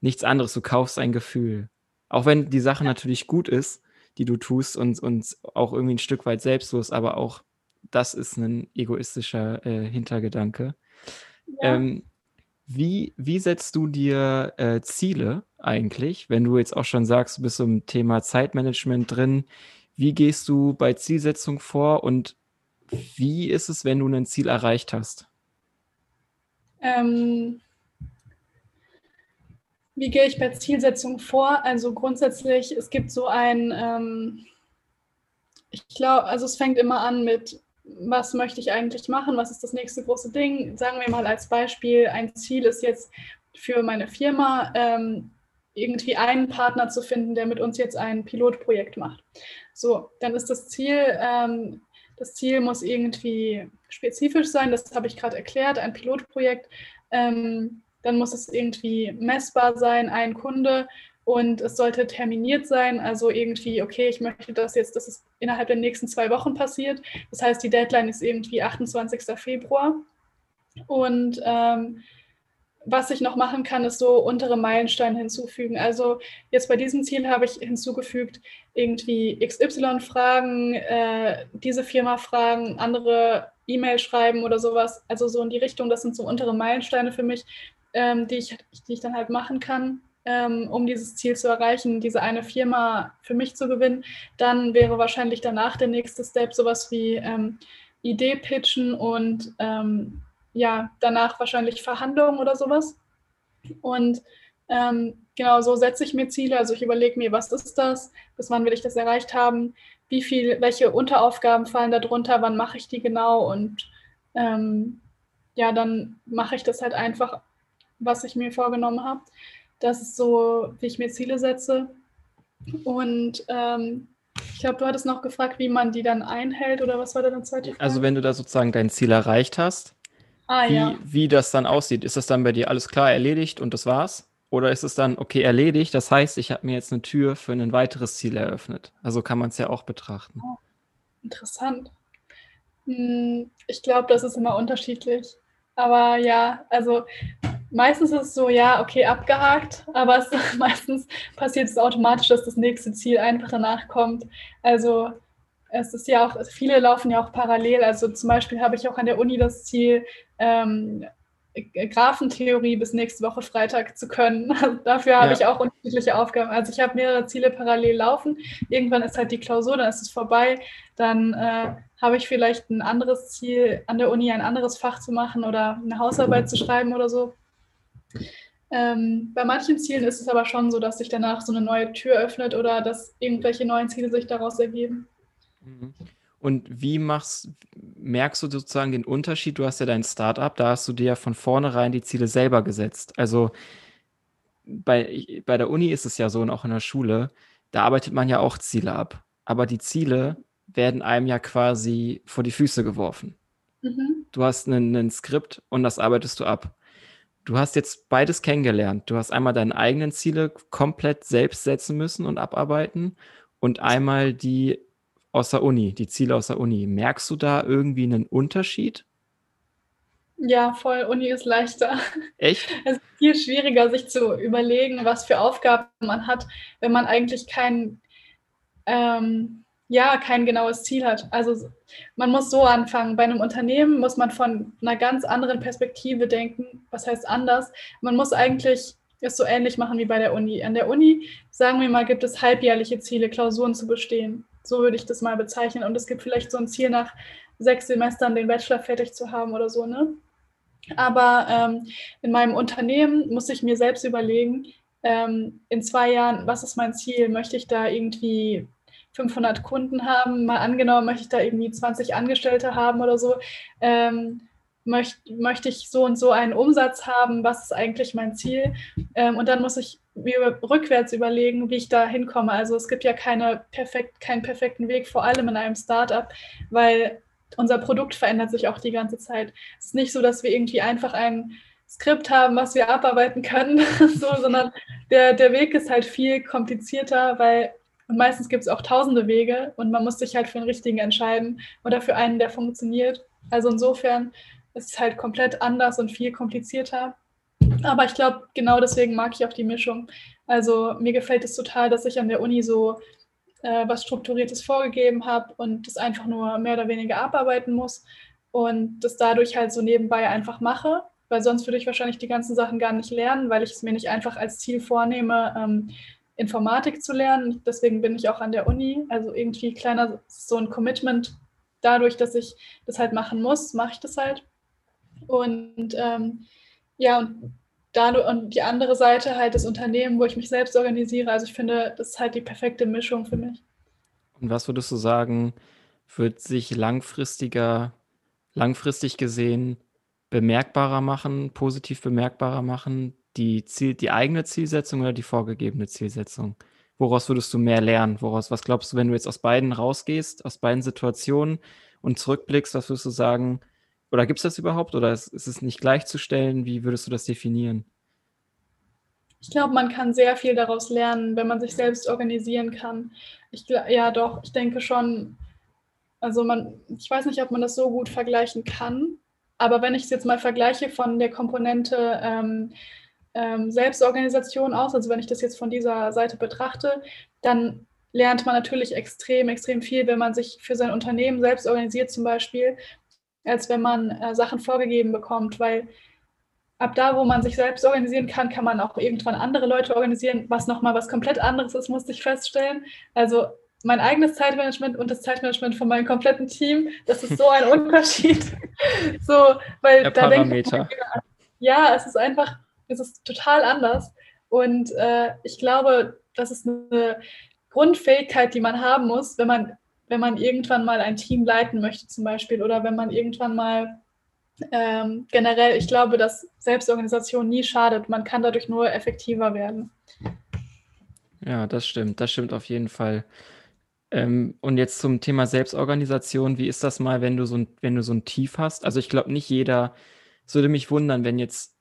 nichts anderes. Du kaufst ein Gefühl. Auch wenn die Sache natürlich gut ist, die du tust und, und auch irgendwie ein Stück weit selbstlos, aber auch das ist ein egoistischer äh, Hintergedanke. Ja. Ähm, wie, wie setzt du dir äh, Ziele eigentlich, wenn du jetzt auch schon sagst, du bist im Thema Zeitmanagement drin? Wie gehst du bei Zielsetzung vor und wie ist es, wenn du ein Ziel erreicht hast? Ähm, wie gehe ich bei Zielsetzung vor? Also grundsätzlich, es gibt so ein, ähm, ich glaube, also es fängt immer an mit, was möchte ich eigentlich machen? Was ist das nächste große Ding? Sagen wir mal als Beispiel, ein Ziel ist jetzt für meine Firma, ähm, irgendwie einen Partner zu finden, der mit uns jetzt ein Pilotprojekt macht. So, dann ist das Ziel, ähm, das Ziel muss irgendwie spezifisch sein, das habe ich gerade erklärt, ein Pilotprojekt. Ähm, dann muss es irgendwie messbar sein, ein Kunde und es sollte terminiert sein, also irgendwie, okay, ich möchte das jetzt, dass es innerhalb der nächsten zwei Wochen passiert. Das heißt, die Deadline ist irgendwie 28. Februar. Und ähm, was ich noch machen kann, ist so untere Meilensteine hinzufügen. Also jetzt bei diesem Ziel habe ich hinzugefügt, irgendwie XY fragen, äh, diese Firma fragen, andere E-Mail schreiben oder sowas. Also so in die Richtung, das sind so untere Meilensteine für mich, ähm, die, ich, die ich dann halt machen kann, ähm, um dieses Ziel zu erreichen, diese eine Firma für mich zu gewinnen. Dann wäre wahrscheinlich danach der nächste Step sowas wie ähm, Idee pitchen und ähm, ja, danach wahrscheinlich Verhandlungen oder sowas. Und ähm, genau so setze ich mir Ziele. Also ich überlege mir, was ist das? Bis wann will ich das erreicht haben? Wie viel, welche Unteraufgaben fallen da drunter? Wann mache ich die genau? Und ähm, ja, dann mache ich das halt einfach, was ich mir vorgenommen habe. Das ist so, wie ich mir Ziele setze. Und ähm, ich glaube, du hattest noch gefragt, wie man die dann einhält oder was war da dann zweite Frage? Also wenn du da sozusagen dein Ziel erreicht hast, ah, wie, ja. wie das dann aussieht. Ist das dann bei dir alles klar erledigt und das war's? Oder ist es dann, okay, erledigt, das heißt, ich habe mir jetzt eine Tür für ein weiteres Ziel eröffnet. Also kann man es ja auch betrachten. Oh, interessant. Hm, ich glaube, das ist immer unterschiedlich. Aber ja, also meistens ist es so, ja, okay, abgehakt, aber es, (laughs) meistens passiert es automatisch, dass das nächste Ziel einfach danach kommt. Also es ist ja auch, viele laufen ja auch parallel. Also zum Beispiel habe ich auch an der Uni das Ziel, ähm, Graphentheorie bis nächste Woche Freitag zu können. (laughs) dafür habe ja. ich auch unterschiedliche Aufgaben. Also ich habe mehrere Ziele parallel laufen. Irgendwann ist halt die Klausur, dann ist es vorbei. Dann äh, habe ich vielleicht ein anderes Ziel, an der Uni ein anderes Fach zu machen oder eine Hausarbeit zu schreiben oder so. Ähm, bei manchen Zielen ist es aber schon so, dass sich danach so eine neue Tür öffnet oder dass irgendwelche neuen Ziele sich daraus ergeben. Mhm. Und wie machst, merkst du sozusagen den Unterschied? Du hast ja dein Startup, da hast du dir ja von vornherein die Ziele selber gesetzt. Also bei, bei der Uni ist es ja so und auch in der Schule, da arbeitet man ja auch Ziele ab. Aber die Ziele werden einem ja quasi vor die Füße geworfen. Mhm. Du hast ein Skript und das arbeitest du ab. Du hast jetzt beides kennengelernt. Du hast einmal deine eigenen Ziele komplett selbst setzen müssen und abarbeiten und einmal die aus der Uni, die Ziele aus der Uni. Merkst du da irgendwie einen Unterschied? Ja, voll. Uni ist leichter. Echt? (laughs) Es ist viel schwieriger, sich zu überlegen, was für Aufgaben man hat, wenn man eigentlich kein, ähm, ja, kein genaues Ziel hat. Also man muss so anfangen. Bei einem Unternehmen muss man von einer ganz anderen Perspektive denken. Was heißt anders? Man muss eigentlich es so ähnlich machen wie bei der Uni. An der Uni, sagen wir mal, gibt es halbjährliche Ziele, Klausuren zu bestehen. So würde ich das mal bezeichnen. Und es gibt vielleicht so ein Ziel, nach sechs Semestern den Bachelor fertig zu haben oder so, ne? Aber ähm, in meinem Unternehmen muss ich mir selbst überlegen, ähm, in zwei Jahren, was ist mein Ziel? Möchte ich da irgendwie 500 Kunden haben? Mal angenommen, möchte ich da irgendwie 20 Angestellte haben oder so? Ähm, möchte, möchte ich so und so einen Umsatz haben? Was ist eigentlich mein Ziel? Ähm, und dann muss ich mir rückwärts überlegen, wie ich da hinkomme. Also es gibt ja keine perfekt, keinen perfekten Weg, vor allem in einem Startup, weil unser Produkt verändert sich auch die ganze Zeit. Es ist nicht so, dass wir irgendwie einfach ein Skript haben, was wir abarbeiten können, (laughs) so, sondern der, der Weg ist halt viel komplizierter, weil und meistens gibt es auch tausende Wege und man muss sich halt für den richtigen entscheiden oder für einen, der funktioniert. Also insofern ist es halt komplett anders und viel komplizierter. Aber ich glaube, genau deswegen mag ich auch die Mischung. Also mir gefällt es total, dass ich an der Uni so äh, was Strukturiertes vorgegeben habe und das einfach nur mehr oder weniger abarbeiten muss und das dadurch halt so nebenbei einfach mache, weil sonst würde ich wahrscheinlich die ganzen Sachen gar nicht lernen, weil ich es mir nicht einfach als Ziel vornehme, ähm, Informatik zu lernen. Deswegen bin ich auch an der Uni. Also irgendwie kleiner so ein Commitment dadurch, dass ich das halt machen muss, mache ich das halt. Und ähm, ja, und dadurch, und die andere Seite halt das Unternehmen, wo ich mich selbst organisiere. Also ich finde, das ist halt die perfekte Mischung für mich. Und was würdest du sagen, wird sich langfristiger, langfristig gesehen bemerkbarer machen, positiv bemerkbarer machen, die, Ziel, die eigene Zielsetzung oder die vorgegebene Zielsetzung? Woraus würdest du mehr lernen? Woraus, was glaubst du, wenn du jetzt aus beiden rausgehst, aus beiden Situationen und zurückblickst, was würdest du sagen, oder gibt es das überhaupt oder ist, ist es nicht gleichzustellen? Wie würdest du das definieren? Ich glaube, man kann sehr viel daraus lernen, wenn man sich selbst organisieren kann. Ich, ja, doch, ich denke schon, also man, ich weiß nicht, ob man das so gut vergleichen kann, aber wenn ich es jetzt mal vergleiche von der Komponente ähm, ähm, Selbstorganisation aus, also wenn ich das jetzt von dieser Seite betrachte, dann lernt man natürlich extrem, extrem viel, wenn man sich für sein Unternehmen selbst organisiert zum Beispiel als wenn man äh, Sachen vorgegeben bekommt, weil ab da, wo man sich selbst organisieren kann, kann man auch irgendwann andere Leute organisieren, was nochmal was komplett anderes ist, musste ich feststellen. Also mein eigenes Zeitmanagement und das Zeitmanagement von meinem kompletten Team, das ist so ein (laughs) Unterschied. so, weil Der da denke ich, ja, es ist einfach, es ist total anders. Und äh, ich glaube, das ist eine Grundfähigkeit, die man haben muss, wenn man wenn man irgendwann mal ein Team leiten möchte zum Beispiel oder wenn man irgendwann mal ähm, generell, ich glaube, dass Selbstorganisation nie schadet. Man kann dadurch nur effektiver werden. Ja, das stimmt. Das stimmt auf jeden Fall. Ähm, und jetzt zum Thema Selbstorganisation. Wie ist das mal, wenn du so ein, wenn du so ein Tief hast? Also ich glaube, nicht jeder, es würde mich wundern, wenn jetzt,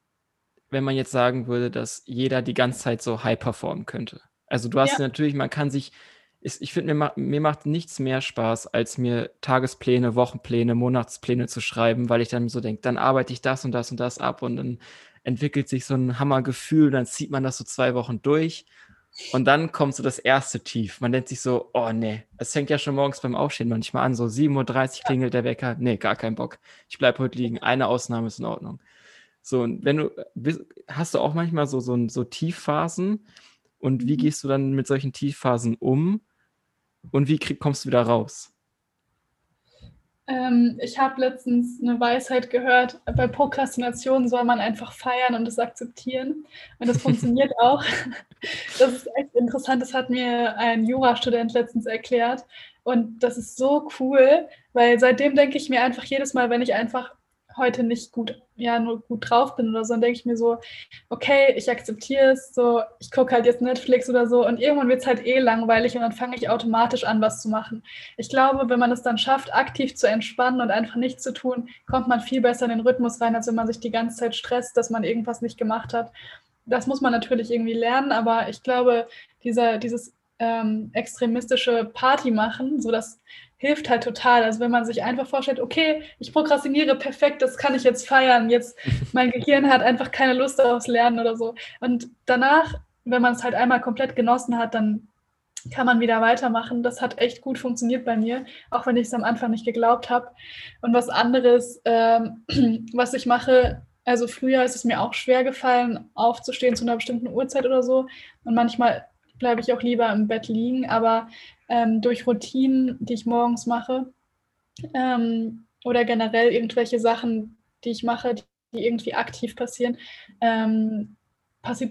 wenn man jetzt sagen würde, dass jeder die ganze Zeit so high performen könnte. Also du hast ja. natürlich, man kann sich ich finde, mir, mir macht nichts mehr Spaß, als mir Tagespläne, Wochenpläne, Monatspläne zu schreiben, weil ich dann so denke, dann arbeite ich das und das und das ab und dann entwickelt sich so ein Hammergefühl, dann zieht man das so zwei Wochen durch und dann kommt so das erste Tief. Man denkt sich so, oh nee, es fängt ja schon morgens beim Aufstehen manchmal an, so 7.30 Uhr klingelt der Wecker, nee, gar kein Bock. Ich bleibe heute liegen, eine Ausnahme ist in Ordnung. So, und wenn du, hast du auch manchmal so, so, so Tiefphasen und wie mhm. gehst du dann mit solchen Tiefphasen um? Und wie krieg, kommst du wieder raus? Ähm, ich habe letztens eine Weisheit gehört, bei Prokrastination soll man einfach feiern und es akzeptieren. Und das funktioniert (laughs) auch. Das ist echt interessant, das hat mir ein Jurastudent letztens erklärt. Und das ist so cool, weil seitdem denke ich mir einfach jedes Mal, wenn ich einfach heute nicht gut, ja, nur gut drauf bin oder so, dann denke ich mir so, okay, ich akzeptiere es, so, ich gucke halt jetzt Netflix oder so und irgendwann wird es halt eh langweilig und dann fange ich automatisch an, was zu machen. Ich glaube, wenn man es dann schafft, aktiv zu entspannen und einfach nichts zu tun, kommt man viel besser in den Rhythmus rein, als wenn man sich die ganze Zeit stresst, dass man irgendwas nicht gemacht hat. Das muss man natürlich irgendwie lernen, aber ich glaube, dieser, dieses ähm, extremistische Party machen, so dass hilft halt total. Also wenn man sich einfach vorstellt, okay, ich prokrastiniere perfekt, das kann ich jetzt feiern. Jetzt (laughs) mein Gehirn hat einfach keine Lust aufs Lernen oder so. Und danach, wenn man es halt einmal komplett genossen hat, dann kann man wieder weitermachen. Das hat echt gut funktioniert bei mir, auch wenn ich es am Anfang nicht geglaubt habe. Und was anderes, ähm, (clears throat) was ich mache, also früher ist es mir auch schwer gefallen, aufzustehen zu einer bestimmten Uhrzeit oder so. Und manchmal bleibe ich auch lieber im Bett liegen, aber ähm, durch Routinen, die ich morgens mache ähm, oder generell irgendwelche Sachen, die ich mache, die, irgendwie aktiv passieren, ähm,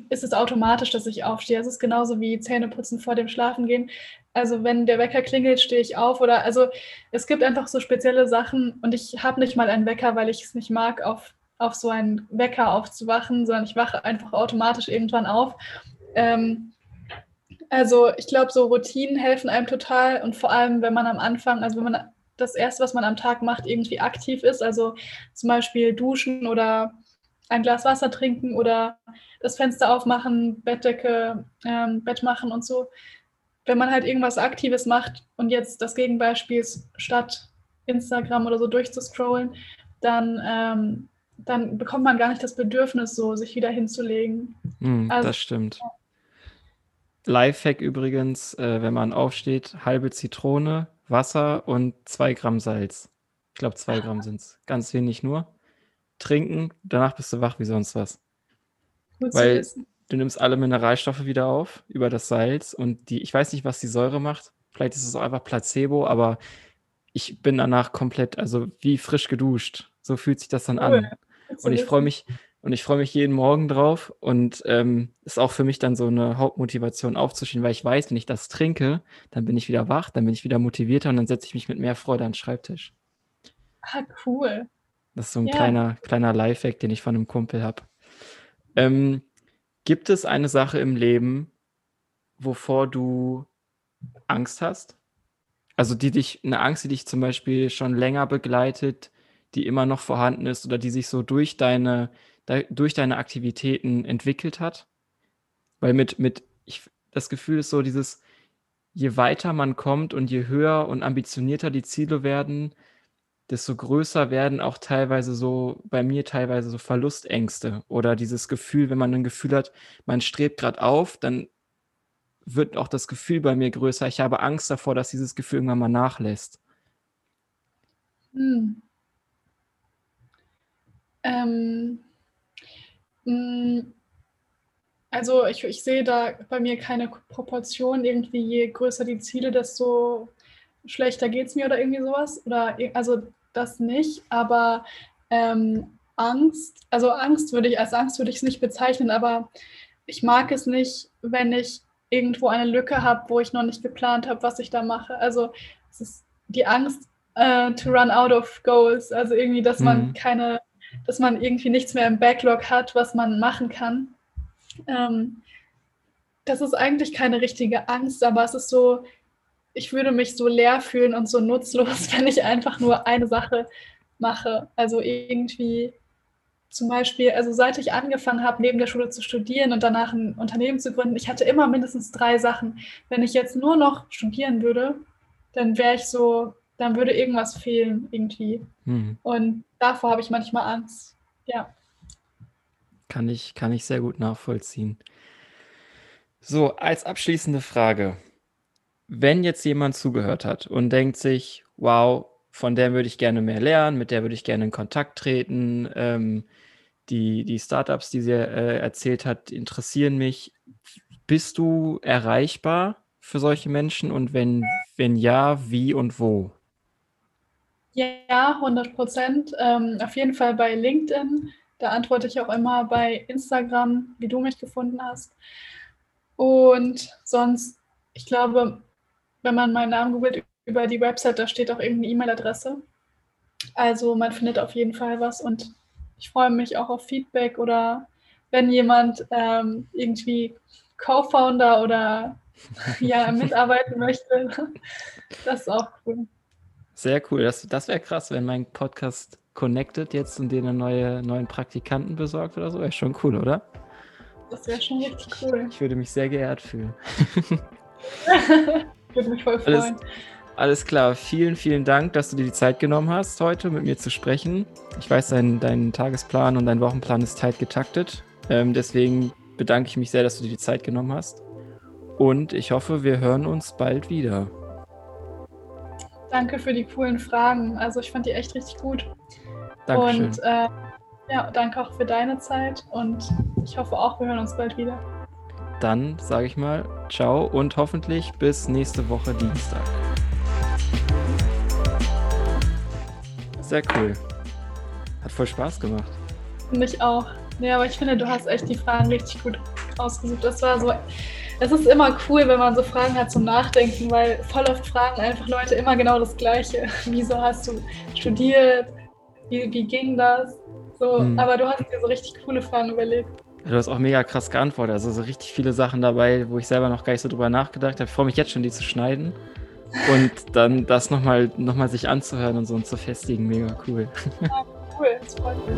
ist es automatisch, dass ich aufstehe. Es ist genauso wie Zähneputzen vor dem Schlafengehen. Also wenn der Wecker klingelt, stehe ich auf oder also es gibt einfach so spezielle Sachen und ich habe nicht mal einen Wecker, weil ich es nicht mag, auf, auf so einen Wecker aufzuwachen, sondern ich wache einfach automatisch irgendwann auf. Ähm, also ich glaube, so Routinen helfen einem total und vor allem, wenn man am Anfang, also wenn man das Erste, was man am Tag macht, irgendwie aktiv ist, also zum Beispiel duschen oder ein Glas Wasser trinken oder das Fenster aufmachen, Bettdecke, ähm, Bett machen und so. Wenn man halt irgendwas Aktives macht und jetzt das Gegenbeispiel ist, statt Instagram oder so durchzuscrollen, dann, ähm, dann bekommt man gar nicht das Bedürfnis, so sich wieder hinzulegen. Mm, also, das stimmt. Ja. Lifehack übrigens, äh, wenn man aufsteht, halbe Zitrone, Wasser und zwei Gramm Salz. Ich glaube, zwei Gramm sind es. Ganz wenig nur. Trinken, danach bist du wach wie sonst was. Gut Weil du nimmst alle Mineralstoffe wieder auf über das Salz und die, ich weiß nicht, was die Säure macht. Vielleicht ist es auch einfach Placebo, aber ich bin danach komplett, also wie frisch geduscht. So fühlt sich das dann cool. an. Und ich freue mich, und ich freue mich jeden Morgen drauf und ähm, ist auch für mich dann so eine Hauptmotivation aufzustehen, weil ich weiß, wenn ich das trinke, dann bin ich wieder wach, dann bin ich wieder motivierter und dann setze ich mich mit mehr Freude an den Schreibtisch. Ah, cool. Das ist so ein ja. kleiner, kleiner Lifehack, den ich von einem Kumpel habe. Ähm, gibt es eine Sache im Leben, wovor du Angst hast? Also die dich, eine Angst, die dich zum Beispiel schon länger begleitet, die immer noch vorhanden ist oder die sich so durch deine, durch deine Aktivitäten entwickelt hat? Weil mit, mit, ich, das Gefühl ist so dieses, je weiter man kommt und je höher und ambitionierter die Ziele werden, desto größer werden auch teilweise so, bei mir teilweise so Verlustängste oder dieses Gefühl, wenn man ein Gefühl hat, man strebt gerade auf, dann wird auch das Gefühl bei mir größer. Ich habe Angst davor, dass dieses Gefühl irgendwann mal nachlässt. Hm. Ähm, hm. Also ich, ich sehe da bei mir keine Proportion. Irgendwie je größer die Ziele, desto schlechter geht es mir oder irgendwie sowas. Oder also das nicht, aber ähm, Angst, also Angst würde ich, als Angst würde ich es nicht bezeichnen, aber ich mag es nicht, wenn ich irgendwo eine Lücke habe, wo ich noch nicht geplant habe, was ich da mache. Also es ist die Angst uh, to run out of goals, also irgendwie, dass mhm. man keine, dass man irgendwie nichts mehr im Backlog hat, was man machen kann. Ähm, das ist eigentlich keine richtige Angst, aber es ist so, ich würde mich so leer fühlen und so nutzlos, (laughs) wenn ich einfach nur eine Sache mache. Also irgendwie zum Beispiel, also seit ich angefangen habe, neben der Schule zu studieren und danach ein Unternehmen zu gründen, ich hatte immer mindestens drei Sachen. Wenn ich jetzt nur noch studieren würde, dann wäre ich so, dann würde irgendwas fehlen irgendwie. Hm. Und davor habe ich manchmal Angst. Ja. Kann ich, kann ich sehr gut nachvollziehen. So, als abschließende Frage wenn jetzt jemand zugehört hat und denkt sich, wow, von der würde ich gerne mehr lernen, mit der würde ich gerne in Kontakt treten, ähm, die, die Startups, die sie äh, erzählt hat, interessieren mich. Bist du erreichbar für solche Menschen und wenn, wenn ja, wie und wo? Ja, 100 Prozent. Ähm, auf jeden Fall bei LinkedIn. Da antworte ich auch immer bei Instagram, wie du mich gefunden hast. Und sonst, ich glaube, wenn man meinen Namen googelt über die Website, da steht auch irgendeine E-Mail-Adresse. Also man findet auf jeden Fall was und ich freue mich auch auf Feedback oder wenn jemand ähm, irgendwie Co-Founder oder ja, (laughs) mitarbeiten möchte. Das ist auch cool. Sehr cool. Das, das wäre krass, wenn mein Podcast connected jetzt und dir einen neue, neuen Praktikanten besorgt oder so. Wäre schon cool, oder? Das wäre schon richtig cool. Ich, ich würde mich sehr geehrt fühlen. (laughs) Würde mich voll freuen. Alles, alles, klar. Vielen, vielen Dank, dass du dir die Zeit genommen hast, heute mit mir zu sprechen. Ich weiß, dein, dein Tagesplan und dein Wochenplan ist tight getaktet. Ähm, deswegen bedanke ich mich sehr, dass du dir die Zeit genommen hast. Und ich hoffe, wir hören uns bald wieder. Danke für die coolen Fragen. Also ich fand die echt richtig gut. Dankeschön. Und äh, ja, danke auch für deine Zeit und ich hoffe auch, wir hören uns bald wieder. Dann sage ich mal ciao und hoffentlich bis nächste Woche Dienstag. Sehr cool. Hat voll Spaß gemacht. Mich auch. Ja, aber ich finde, du hast echt die Fragen richtig gut ausgesucht. Das war so. Es ist immer cool, wenn man so Fragen hat zum Nachdenken, weil voll oft fragen einfach Leute immer genau das Gleiche. (laughs) Wieso hast du studiert? Wie, wie ging das? So, hm. aber du hast dir so richtig coole Fragen überlegt. Du hast auch mega krass geantwortet. Also so richtig viele Sachen dabei, wo ich selber noch gar nicht so drüber nachgedacht habe. Ich freue mich jetzt schon, die zu schneiden. Und (laughs) dann das nochmal noch mal sich anzuhören und so und zu festigen. Mega cool. Ja, cool. Das freut mich.